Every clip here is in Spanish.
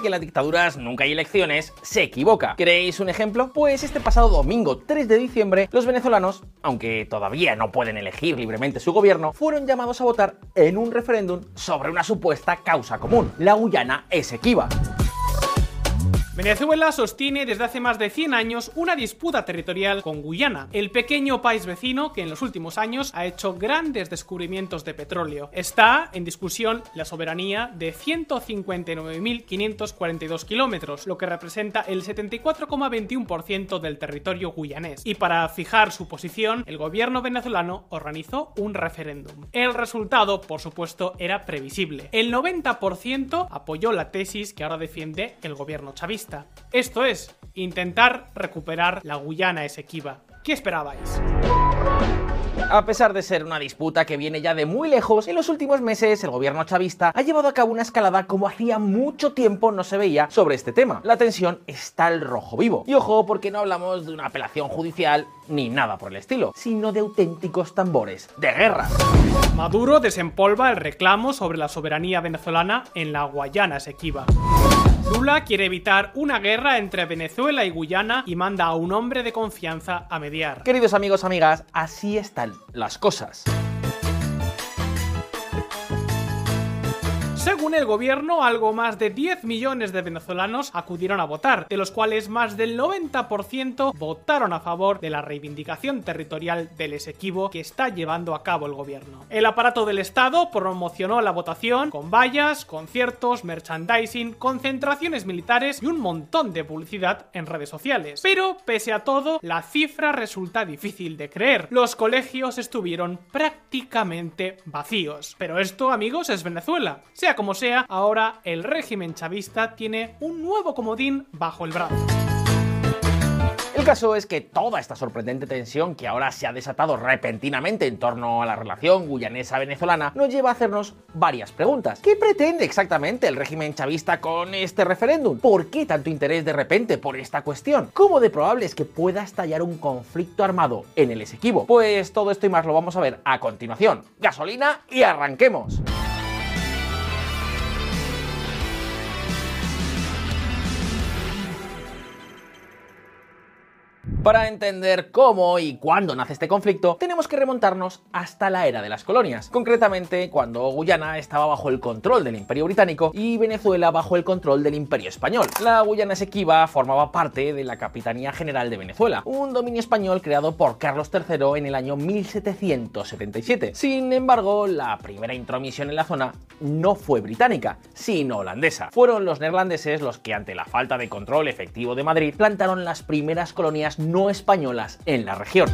que en las dictaduras nunca hay elecciones, se equivoca. ¿Queréis un ejemplo? Pues este pasado domingo 3 de diciembre, los venezolanos, aunque todavía no pueden elegir libremente su gobierno, fueron llamados a votar en un referéndum sobre una supuesta causa común, la Guyana Esequiba. Venezuela sostiene desde hace más de 100 años una disputa territorial con Guyana, el pequeño país vecino que en los últimos años ha hecho grandes descubrimientos de petróleo. Está en discusión la soberanía de 159.542 kilómetros, lo que representa el 74,21% del territorio guyanés. Y para fijar su posición, el gobierno venezolano organizó un referéndum. El resultado, por supuesto, era previsible. El 90% apoyó la tesis que ahora defiende el gobierno chavista. Esto es, intentar recuperar la Guyana Esequiba. ¿Qué esperabais? A pesar de ser una disputa que viene ya de muy lejos, en los últimos meses el gobierno chavista ha llevado a cabo una escalada como hacía mucho tiempo no se veía sobre este tema. La tensión está al rojo vivo. Y ojo, porque no hablamos de una apelación judicial ni nada por el estilo, sino de auténticos tambores de guerra. Maduro desempolva el reclamo sobre la soberanía venezolana en la Guayana Esequiba. Lula quiere evitar una guerra entre Venezuela y Guyana y manda a un hombre de confianza a mediar. Queridos amigos, amigas, así están las cosas. Según el gobierno, algo más de 10 millones de venezolanos acudieron a votar, de los cuales más del 90% votaron a favor de la reivindicación territorial del Esequibo que está llevando a cabo el gobierno. El aparato del Estado promocionó la votación con vallas, conciertos, merchandising, concentraciones militares y un montón de publicidad en redes sociales. Pero, pese a todo, la cifra resulta difícil de creer. Los colegios estuvieron prácticamente vacíos. Pero esto, amigos, es Venezuela como sea, ahora el régimen chavista tiene un nuevo comodín bajo el brazo. El caso es que toda esta sorprendente tensión que ahora se ha desatado repentinamente en torno a la relación guyanesa-venezolana nos lleva a hacernos varias preguntas. ¿Qué pretende exactamente el régimen chavista con este referéndum? ¿Por qué tanto interés de repente por esta cuestión? ¿Cómo de probable es que pueda estallar un conflicto armado en el Esequibo? Pues todo esto y más lo vamos a ver a continuación. Gasolina y arranquemos. Para entender cómo y cuándo nace este conflicto, tenemos que remontarnos hasta la era de las colonias, concretamente cuando Guyana estaba bajo el control del Imperio Británico y Venezuela bajo el control del Imperio Español. La Guyana Esequiba formaba parte de la Capitanía General de Venezuela, un dominio español creado por Carlos III en el año 1777. Sin embargo, la primera intromisión en la zona no fue británica, sino holandesa. Fueron los neerlandeses los que, ante la falta de control efectivo de Madrid, plantaron las primeras colonias no españolas en la región.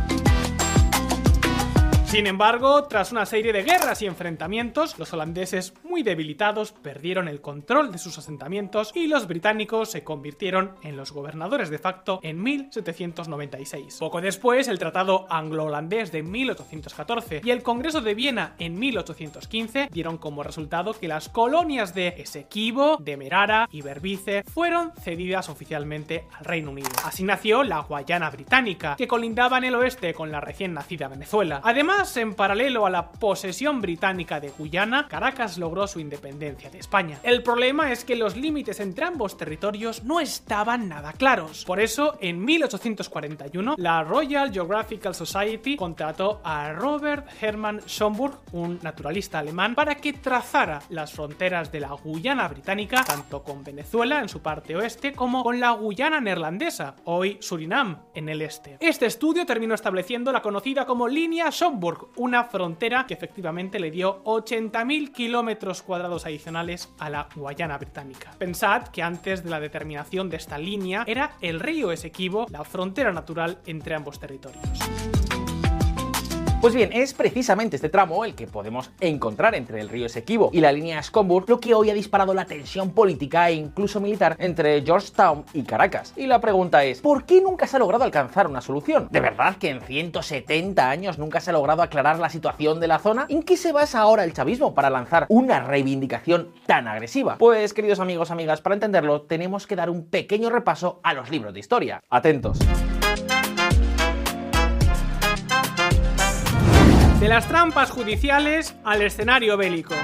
Sin embargo, tras una serie de guerras y enfrentamientos, los holandeses, muy debilitados, perdieron el control de sus asentamientos y los británicos se convirtieron en los gobernadores de facto en 1796. Poco después, el Tratado Anglo-Holandés de 1814 y el Congreso de Viena en 1815 dieron como resultado que las colonias de Esequibo, de Merara y Berbice fueron cedidas oficialmente al Reino Unido. Así nació la Guayana Británica, que colindaba en el oeste con la recién nacida Venezuela. Además, en paralelo a la posesión británica de Guyana, Caracas logró su independencia de España. El problema es que los límites entre ambos territorios no estaban nada claros. Por eso, en 1841, la Royal Geographical Society contrató a Robert Hermann Schomburg, un naturalista alemán, para que trazara las fronteras de la Guyana británica, tanto con Venezuela en su parte oeste como con la Guyana neerlandesa, hoy Surinam, en el este. Este estudio terminó estableciendo la conocida como línea Schomburg una frontera que efectivamente le dio 80.000 kilómetros cuadrados adicionales a la Guayana británica. Pensad que antes de la determinación de esta línea era el río Esequibo la frontera natural entre ambos territorios. Pues bien, es precisamente este tramo el que podemos encontrar entre el río Esequibo y la línea Scomburg lo que hoy ha disparado la tensión política e incluso militar entre Georgetown y Caracas. Y la pregunta es, ¿por qué nunca se ha logrado alcanzar una solución? ¿De verdad que en 170 años nunca se ha logrado aclarar la situación de la zona? ¿En qué se basa ahora el chavismo para lanzar una reivindicación tan agresiva? Pues queridos amigos, amigas, para entenderlo tenemos que dar un pequeño repaso a los libros de historia. Atentos. De las trampas judiciales al escenario bélico.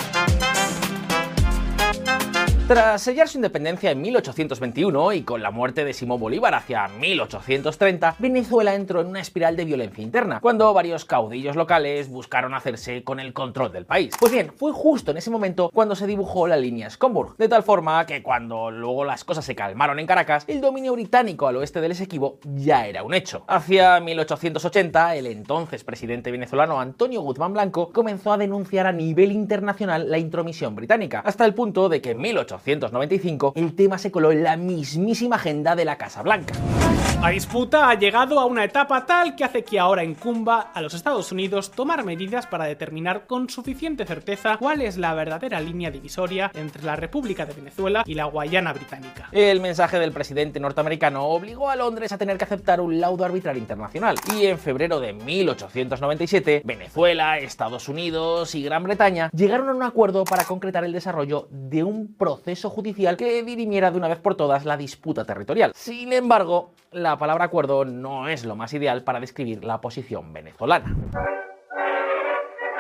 Tras sellar su independencia en 1821 y con la muerte de Simón Bolívar hacia 1830, Venezuela entró en una espiral de violencia interna, cuando varios caudillos locales buscaron hacerse con el control del país. Pues bien, fue justo en ese momento cuando se dibujó la línea Scomburg, de tal forma que cuando luego las cosas se calmaron en Caracas, el dominio británico al oeste del Esequibo ya era un hecho. Hacia 1880, el entonces presidente venezolano Antonio Guzmán Blanco comenzó a denunciar a nivel internacional la intromisión británica, hasta el punto de que en 1880 1895, el tema se coló en la mismísima agenda de la Casa Blanca. La disputa ha llegado a una etapa tal que hace que ahora incumba a los Estados Unidos tomar medidas para determinar con suficiente certeza cuál es la verdadera línea divisoria entre la República de Venezuela y la Guayana Británica. El mensaje del presidente norteamericano obligó a Londres a tener que aceptar un laudo arbitral internacional y en febrero de 1897 Venezuela, Estados Unidos y Gran Bretaña llegaron a un acuerdo para concretar el desarrollo de un proceso judicial que dirimiera de una vez por todas la disputa territorial. Sin embargo, la palabra acuerdo no es lo más ideal para describir la posición venezolana.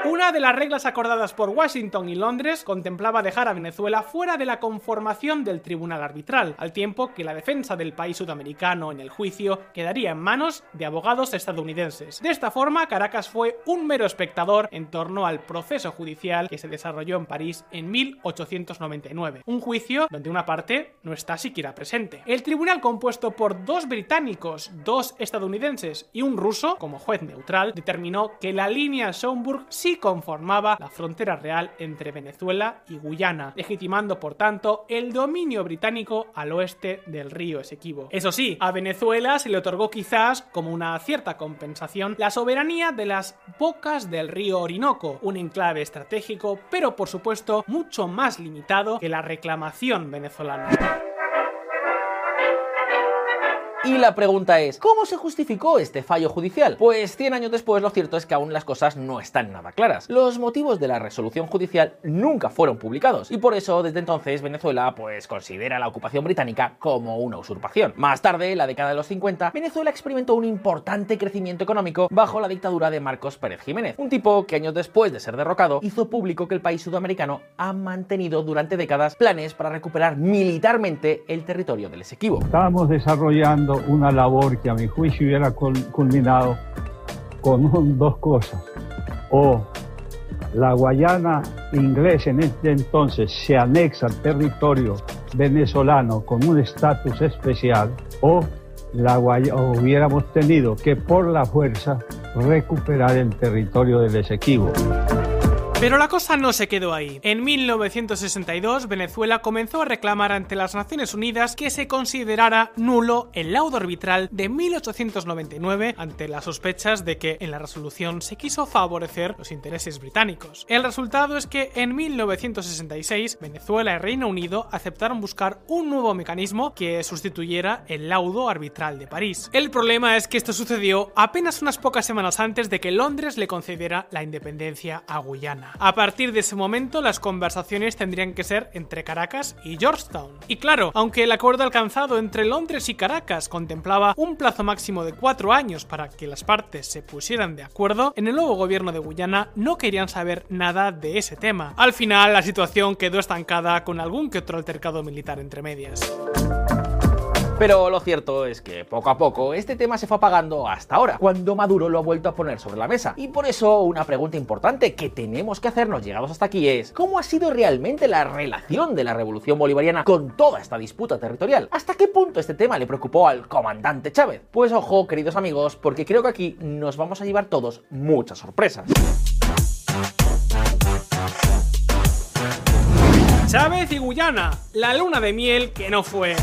Una de las reglas acordadas por Washington y Londres contemplaba dejar a Venezuela fuera de la conformación del tribunal arbitral, al tiempo que la defensa del país sudamericano en el juicio quedaría en manos de abogados estadounidenses. De esta forma, Caracas fue un mero espectador en torno al proceso judicial que se desarrolló en París en 1899, un juicio donde una parte no está siquiera presente. El tribunal compuesto por dos británicos, dos estadounidenses y un ruso como juez neutral determinó que la línea Schomburg sí conformaba la frontera real entre Venezuela y Guyana, legitimando por tanto el dominio británico al oeste del río Esequibo. Eso sí, a Venezuela se le otorgó quizás como una cierta compensación la soberanía de las bocas del río Orinoco, un enclave estratégico, pero por supuesto mucho más limitado que la reclamación venezolana. Y la pregunta es, ¿cómo se justificó este fallo judicial? Pues 100 años después lo cierto es que aún las cosas no están nada claras. Los motivos de la resolución judicial nunca fueron publicados y por eso desde entonces Venezuela pues considera la ocupación británica como una usurpación. Más tarde, en la década de los 50, Venezuela experimentó un importante crecimiento económico bajo la dictadura de Marcos Pérez Jiménez, un tipo que años después de ser derrocado hizo público que el país sudamericano ha mantenido durante décadas planes para recuperar militarmente el territorio del Esequibo. Estábamos desarrollando una labor que a mi juicio hubiera culminado con dos cosas. O la Guayana inglesa en este entonces se anexa al territorio venezolano con un estatus especial, o, la hubiéramos tenido que por la fuerza recuperar el territorio del Esequibo. Pero la cosa no se quedó ahí. En 1962, Venezuela comenzó a reclamar ante las Naciones Unidas que se considerara nulo el laudo arbitral de 1899 ante las sospechas de que en la resolución se quiso favorecer los intereses británicos. El resultado es que en 1966, Venezuela y Reino Unido aceptaron buscar un nuevo mecanismo que sustituyera el laudo arbitral de París. El problema es que esto sucedió apenas unas pocas semanas antes de que Londres le concediera la independencia a Guyana. A partir de ese momento, las conversaciones tendrían que ser entre Caracas y Georgetown. Y claro, aunque el acuerdo alcanzado entre Londres y Caracas contemplaba un plazo máximo de cuatro años para que las partes se pusieran de acuerdo, en el nuevo gobierno de Guyana no querían saber nada de ese tema. Al final, la situación quedó estancada con algún que otro altercado militar entre medias. Pero lo cierto es que poco a poco este tema se fue apagando hasta ahora, cuando Maduro lo ha vuelto a poner sobre la mesa. Y por eso una pregunta importante que tenemos que hacernos llegados hasta aquí es, ¿cómo ha sido realmente la relación de la revolución bolivariana con toda esta disputa territorial? ¿Hasta qué punto este tema le preocupó al comandante Chávez? Pues ojo, queridos amigos, porque creo que aquí nos vamos a llevar todos muchas sorpresas. Chávez y Guyana, la luna de miel que no fue.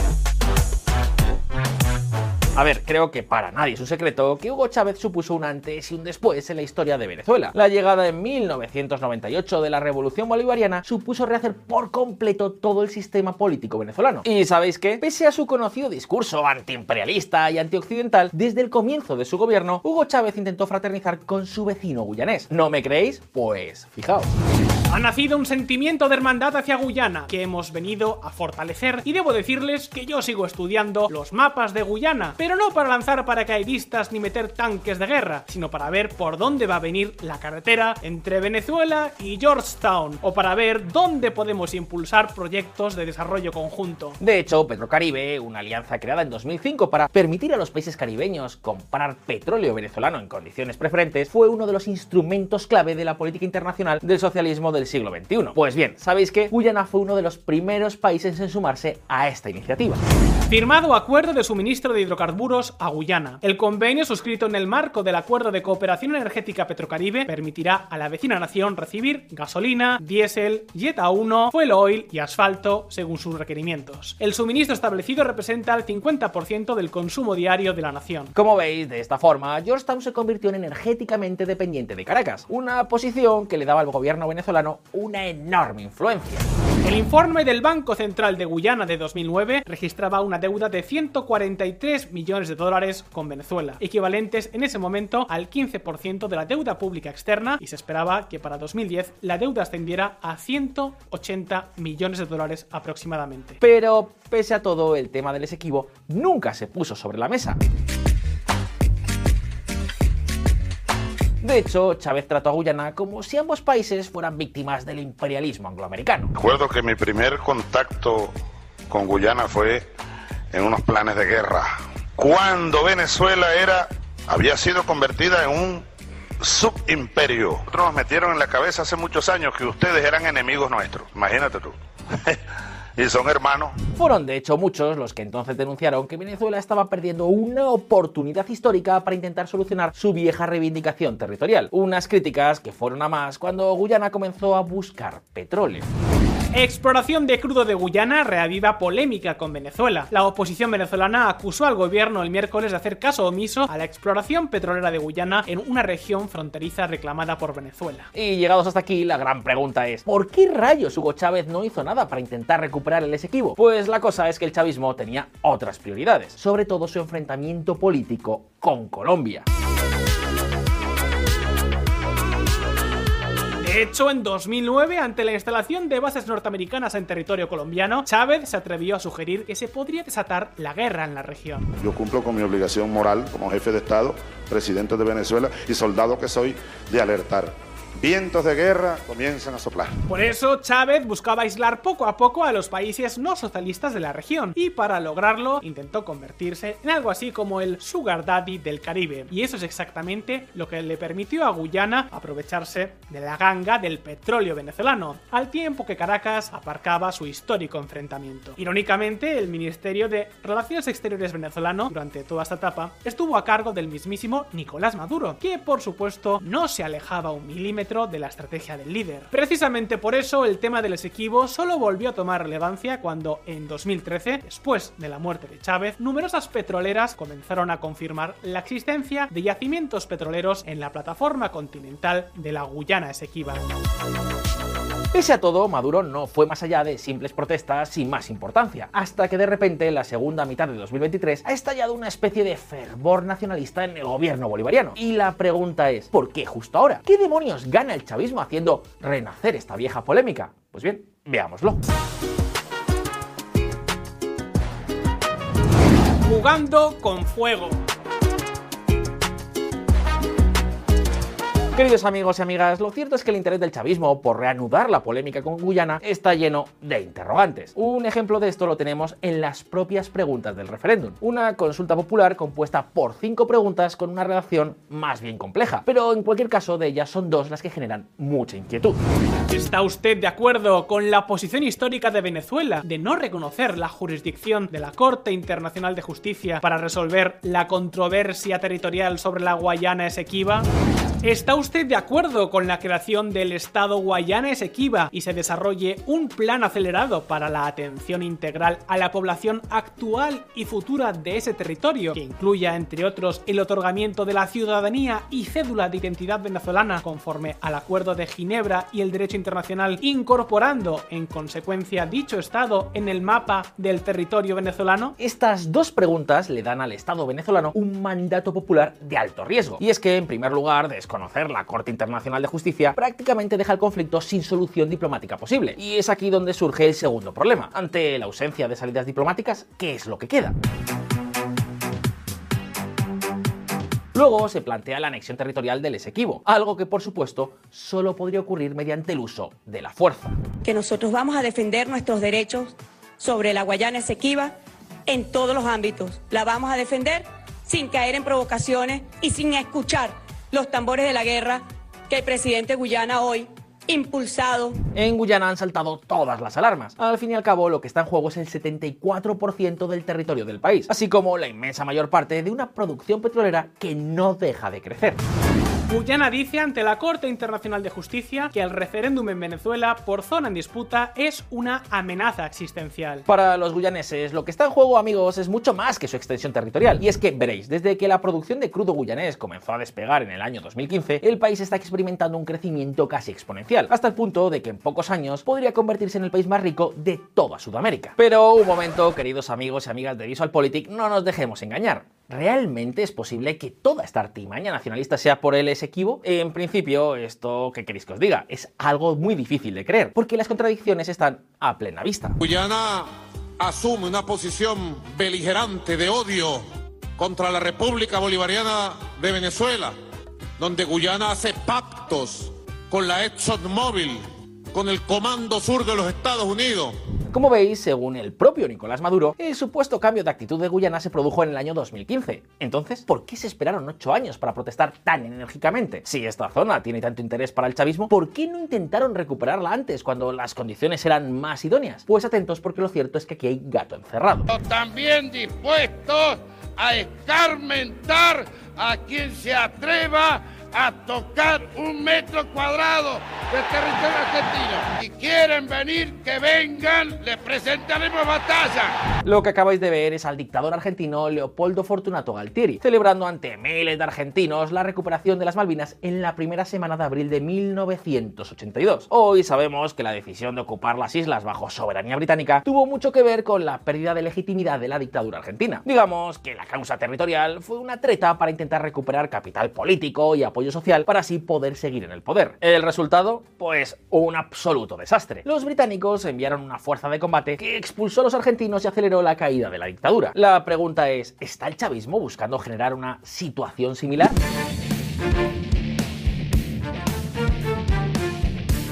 A ver, creo que para nadie es un secreto que Hugo Chávez supuso un antes y un después en la historia de Venezuela. La llegada en 1998 de la revolución bolivariana supuso rehacer por completo todo el sistema político venezolano. ¿Y sabéis qué? Pese a su conocido discurso antiimperialista y antioccidental, desde el comienzo de su gobierno, Hugo Chávez intentó fraternizar con su vecino guyanés. ¿No me creéis? Pues fijaos. Ha nacido un sentimiento de hermandad hacia Guyana que hemos venido a fortalecer y debo decirles que yo sigo estudiando los mapas de Guyana, pero no para lanzar paracaidistas ni meter tanques de guerra, sino para ver por dónde va a venir la carretera entre Venezuela y Georgetown, o para ver dónde podemos impulsar proyectos de desarrollo conjunto. De hecho, Petrocaribe, una alianza creada en 2005 para permitir a los países caribeños comprar petróleo venezolano en condiciones preferentes, fue uno de los instrumentos clave de la política internacional del socialismo del siglo XXI. Pues bien, sabéis que Guyana fue uno de los primeros países en sumarse a esta iniciativa. Firmado acuerdo de suministro de hidrocarburos a Guyana. El convenio suscrito en el marco del Acuerdo de Cooperación Energética Petrocaribe permitirá a la vecina nación recibir gasolina, diésel, jet A1, fuel oil y asfalto según sus requerimientos. El suministro establecido representa el 50% del consumo diario de la nación. Como veis, de esta forma, Georgetown se convirtió en energéticamente dependiente de Caracas, una posición que le daba al gobierno venezolano una enorme influencia. El informe del Banco Central de Guyana de 2009 registraba una deuda de 143 millones de dólares con Venezuela, equivalentes en ese momento al 15% de la deuda pública externa y se esperaba que para 2010 la deuda ascendiera a 180 millones de dólares aproximadamente. Pero, pese a todo, el tema del Esequibo nunca se puso sobre la mesa. De hecho, Chávez trató a Guyana como si ambos países fueran víctimas del imperialismo angloamericano. Recuerdo que mi primer contacto con Guyana fue en unos planes de guerra, cuando Venezuela era, había sido convertida en un subimperio. Nosotros nos metieron en la cabeza hace muchos años que ustedes eran enemigos nuestros, imagínate tú. y son hermanos. Fueron de hecho muchos los que entonces denunciaron que Venezuela estaba perdiendo una oportunidad histórica para intentar solucionar su vieja reivindicación territorial. Unas críticas que fueron a más cuando Guyana comenzó a buscar petróleo. Exploración de crudo de Guyana reaviva polémica con Venezuela. La oposición venezolana acusó al gobierno el miércoles de hacer caso omiso a la exploración petrolera de Guyana en una región fronteriza reclamada por Venezuela. Y llegados hasta aquí, la gran pregunta es, ¿por qué rayos Hugo Chávez no hizo nada para intentar recuperar el Esequibo? Pues la cosa es que el chavismo tenía otras prioridades, sobre todo su enfrentamiento político con Colombia. De hecho, en 2009, ante la instalación de bases norteamericanas en territorio colombiano, Chávez se atrevió a sugerir que se podría desatar la guerra en la región. Yo cumplo con mi obligación moral como jefe de Estado, presidente de Venezuela y soldado que soy de alertar vientos de guerra comienzan a soplar. Por eso Chávez buscaba aislar poco a poco a los países no socialistas de la región y para lograrlo intentó convertirse en algo así como el sugar daddy del Caribe. Y eso es exactamente lo que le permitió a Guyana aprovecharse de la ganga del petróleo venezolano, al tiempo que Caracas aparcaba su histórico enfrentamiento. Irónicamente, el Ministerio de Relaciones Exteriores venezolano durante toda esta etapa estuvo a cargo del mismísimo Nicolás Maduro, que por supuesto no se alejaba un milímetro de la estrategia del líder. Precisamente por eso el tema del Esequibo solo volvió a tomar relevancia cuando en 2013, después de la muerte de Chávez, numerosas petroleras comenzaron a confirmar la existencia de yacimientos petroleros en la plataforma continental de la Guyana Esequiba. Pese a todo, Maduro no fue más allá de simples protestas sin más importancia, hasta que de repente en la segunda mitad de 2023 ha estallado una especie de fervor nacionalista en el gobierno bolivariano. Y la pregunta es, ¿por qué justo ahora? ¿Qué demonios gana el chavismo haciendo renacer esta vieja polémica? Pues bien, veámoslo. Jugando con fuego. Queridos amigos y amigas, lo cierto es que el interés del chavismo por reanudar la polémica con Guyana está lleno de interrogantes. Un ejemplo de esto lo tenemos en las propias preguntas del referéndum, una consulta popular compuesta por cinco preguntas con una redacción más bien compleja, pero en cualquier caso de ellas son dos las que generan mucha inquietud. ¿Está usted de acuerdo con la posición histórica de Venezuela de no reconocer la jurisdicción de la Corte Internacional de Justicia para resolver la controversia territorial sobre la Guayana Esequiba? ¿Está usted de acuerdo con la creación del Estado Guayana Esequiba y se desarrolle un plan acelerado para la atención integral a la población actual y futura de ese territorio, que incluya, entre otros, el otorgamiento de la ciudadanía y cédula de identidad venezolana conforme al Acuerdo de Ginebra y el derecho internacional, incorporando en consecuencia dicho Estado en el mapa del territorio venezolano? Estas dos preguntas le dan al Estado venezolano un mandato popular de alto riesgo. Y es que, en primer lugar, desconocer la Corte Internacional de Justicia, prácticamente deja el conflicto sin solución diplomática posible. Y es aquí donde surge el segundo problema. Ante la ausencia de salidas diplomáticas, ¿qué es lo que queda? Luego se plantea la anexión territorial del Esequibo, algo que por supuesto solo podría ocurrir mediante el uso de la fuerza. Que nosotros vamos a defender nuestros derechos sobre la Guayana Esequiba en todos los ámbitos. La vamos a defender sin caer en provocaciones y sin escuchar los tambores de la guerra que el presidente Guyana hoy impulsado. En Guyana han saltado todas las alarmas. Al fin y al cabo, lo que está en juego es el 74% del territorio del país, así como la inmensa mayor parte de una producción petrolera que no deja de crecer. Guyana dice ante la Corte Internacional de Justicia que el referéndum en Venezuela por zona en disputa es una amenaza existencial. Para los guyaneses, lo que está en juego, amigos, es mucho más que su extensión territorial. Y es que, veréis, desde que la producción de crudo guyanés comenzó a despegar en el año 2015, el país está experimentando un crecimiento casi exponencial, hasta el punto de que en pocos años podría convertirse en el país más rico de toda Sudamérica. Pero un momento, queridos amigos y amigas de VisualPolitik, no nos dejemos engañar. ¿Realmente es posible que toda esta artimaña nacionalista sea por el Esequibo? En principio, esto, ¿qué queréis que os diga? Es algo muy difícil de creer, porque las contradicciones están a plena vista. Guyana asume una posición beligerante de odio contra la República Bolivariana de Venezuela, donde Guyana hace pactos con la ExxonMobil, con el Comando Sur de los Estados Unidos, como veis, según el propio Nicolás Maduro, el supuesto cambio de actitud de Guyana se produjo en el año 2015. Entonces, ¿por qué se esperaron ocho años para protestar tan enérgicamente? Si esta zona tiene tanto interés para el chavismo, ¿por qué no intentaron recuperarla antes, cuando las condiciones eran más idóneas? Pues atentos porque lo cierto es que aquí hay gato encerrado. También dispuestos a escarmentar a quien se atreva a tocar un metro cuadrado del territorio argentino. Si quieren venir, que vengan, les presentaremos batalla. Lo que acabáis de ver es al dictador argentino Leopoldo Fortunato Galtieri, celebrando ante miles de argentinos la recuperación de las Malvinas en la primera semana de abril de 1982. Hoy sabemos que la decisión de ocupar las islas bajo soberanía británica tuvo mucho que ver con la pérdida de legitimidad de la dictadura argentina. Digamos que la causa territorial fue una treta para intentar recuperar capital político y apoyo social para así poder seguir en el poder. El resultado, pues un absoluto desastre. Los británicos enviaron una fuerza de combate que expulsó a los argentinos y aceleró la caída de la dictadura. La pregunta es, ¿está el chavismo buscando generar una situación similar?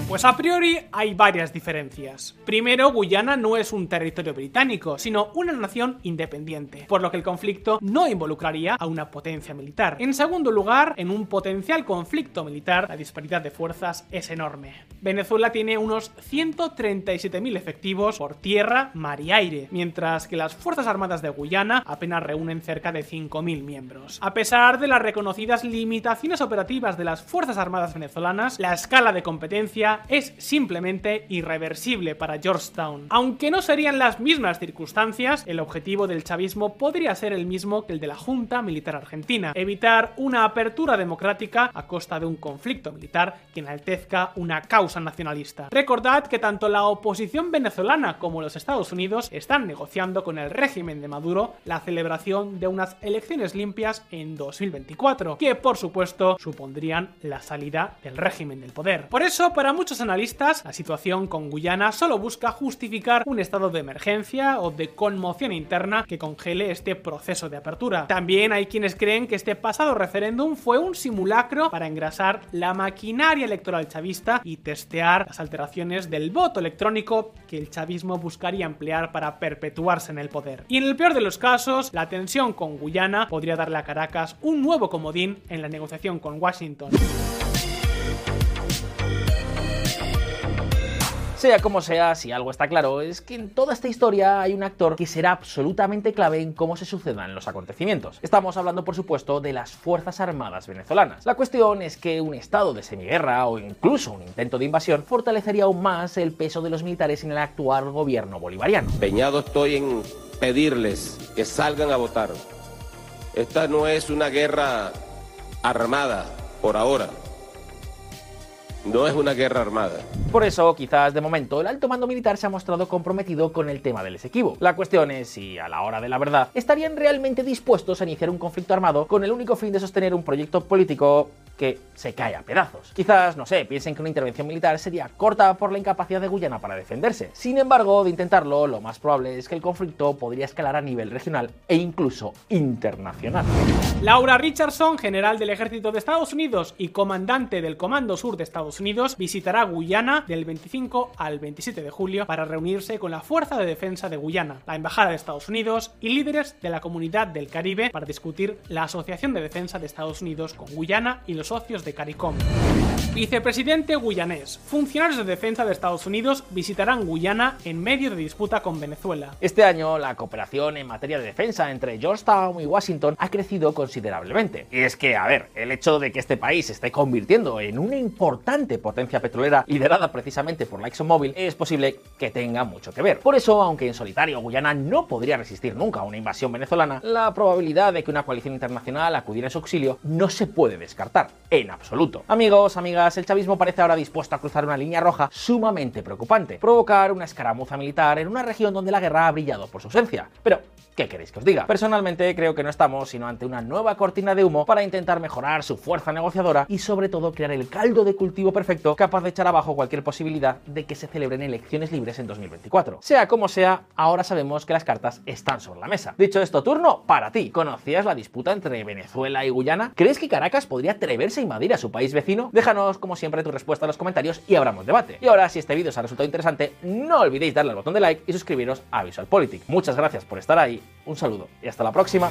Pues a priori hay varias diferencias. Primero, Guyana no es un territorio británico, sino una nación independiente, por lo que el conflicto no involucraría a una potencia militar. En segundo lugar, en un potencial conflicto militar, la disparidad de fuerzas es enorme. Venezuela tiene unos 137.000 efectivos por tierra, mar y aire, mientras que las Fuerzas Armadas de Guyana apenas reúnen cerca de 5.000 miembros. A pesar de las reconocidas limitaciones operativas de las Fuerzas Armadas venezolanas, la escala de competencia es simplemente irreversible para Georgetown. Aunque no serían las mismas circunstancias, el objetivo del chavismo podría ser el mismo que el de la Junta Militar Argentina, evitar una apertura democrática a costa de un conflicto militar que enaltezca una causa nacionalista. Recordad que tanto la oposición venezolana como los Estados Unidos están negociando con el régimen de Maduro la celebración de unas elecciones limpias en 2024, que por supuesto supondrían la salida del régimen del poder. Por eso, para muchos analistas, la situación con Guyana solo busca justificar un estado de emergencia o de conmoción interna que congele este proceso de apertura. También hay quienes creen que este pasado referéndum fue un simulacro para engrasar la maquinaria electoral chavista y testear las alteraciones del voto electrónico que el chavismo buscaría emplear para perpetuarse en el poder. Y en el peor de los casos, la tensión con Guyana podría darle a Caracas un nuevo comodín en la negociación con Washington. Sea como sea, si algo está claro, es que en toda esta historia hay un actor que será absolutamente clave en cómo se sucedan los acontecimientos. Estamos hablando, por supuesto, de las Fuerzas Armadas venezolanas. La cuestión es que un estado de semiguerra o incluso un intento de invasión fortalecería aún más el peso de los militares en el actual gobierno bolivariano. Peñado estoy en pedirles que salgan a votar. Esta no es una guerra armada por ahora. No es una guerra armada. Por eso, quizás de momento, el alto mando militar se ha mostrado comprometido con el tema del Esequibo. La cuestión es si, a la hora de la verdad, estarían realmente dispuestos a iniciar un conflicto armado con el único fin de sostener un proyecto político que se cae a pedazos. Quizás, no sé, piensen que una intervención militar sería corta por la incapacidad de Guyana para defenderse. Sin embargo, de intentarlo, lo más probable es que el conflicto podría escalar a nivel regional e incluso internacional. Laura Richardson, general del ejército de Estados Unidos y comandante del Comando Sur de Estados Unidos, visitará Guyana del 25 al 27 de julio para reunirse con la Fuerza de Defensa de Guyana, la Embajada de Estados Unidos y líderes de la Comunidad del Caribe para discutir la Asociación de Defensa de Estados Unidos con Guyana y los socios de CARICOM. Vicepresidente guyanés. Funcionarios de defensa de Estados Unidos visitarán Guyana en medio de disputa con Venezuela. Este año, la cooperación en materia de defensa entre Georgetown y Washington ha crecido considerablemente. Y es que, a ver, el hecho de que este país se esté convirtiendo en una importante potencia petrolera liderada precisamente por la ExxonMobil es posible que tenga mucho que ver. Por eso, aunque en solitario Guyana no podría resistir nunca a una invasión venezolana, la probabilidad de que una coalición internacional acudiera en su auxilio no se puede descartar, en absoluto. Amigos, amigas, el chavismo parece ahora dispuesto a cruzar una línea roja sumamente preocupante, provocar una escaramuza militar en una región donde la guerra ha brillado por su ausencia. Pero, ¿Qué queréis que os diga? Personalmente creo que no estamos sino ante una nueva cortina de humo para intentar mejorar su fuerza negociadora y sobre todo crear el caldo de cultivo perfecto capaz de echar abajo cualquier posibilidad de que se celebren elecciones libres en 2024. Sea como sea, ahora sabemos que las cartas están sobre la mesa. Dicho esto, turno para ti. ¿Conocías la disputa entre Venezuela y Guyana? ¿Crees que Caracas podría atreverse a invadir a su país vecino? Déjanos como siempre tu respuesta en los comentarios y abramos debate. Y ahora, si este vídeo os ha resultado interesante, no olvidéis darle al botón de like y suscribiros a VisualPolitik. Muchas gracias por estar ahí un saludo y hasta la próxima.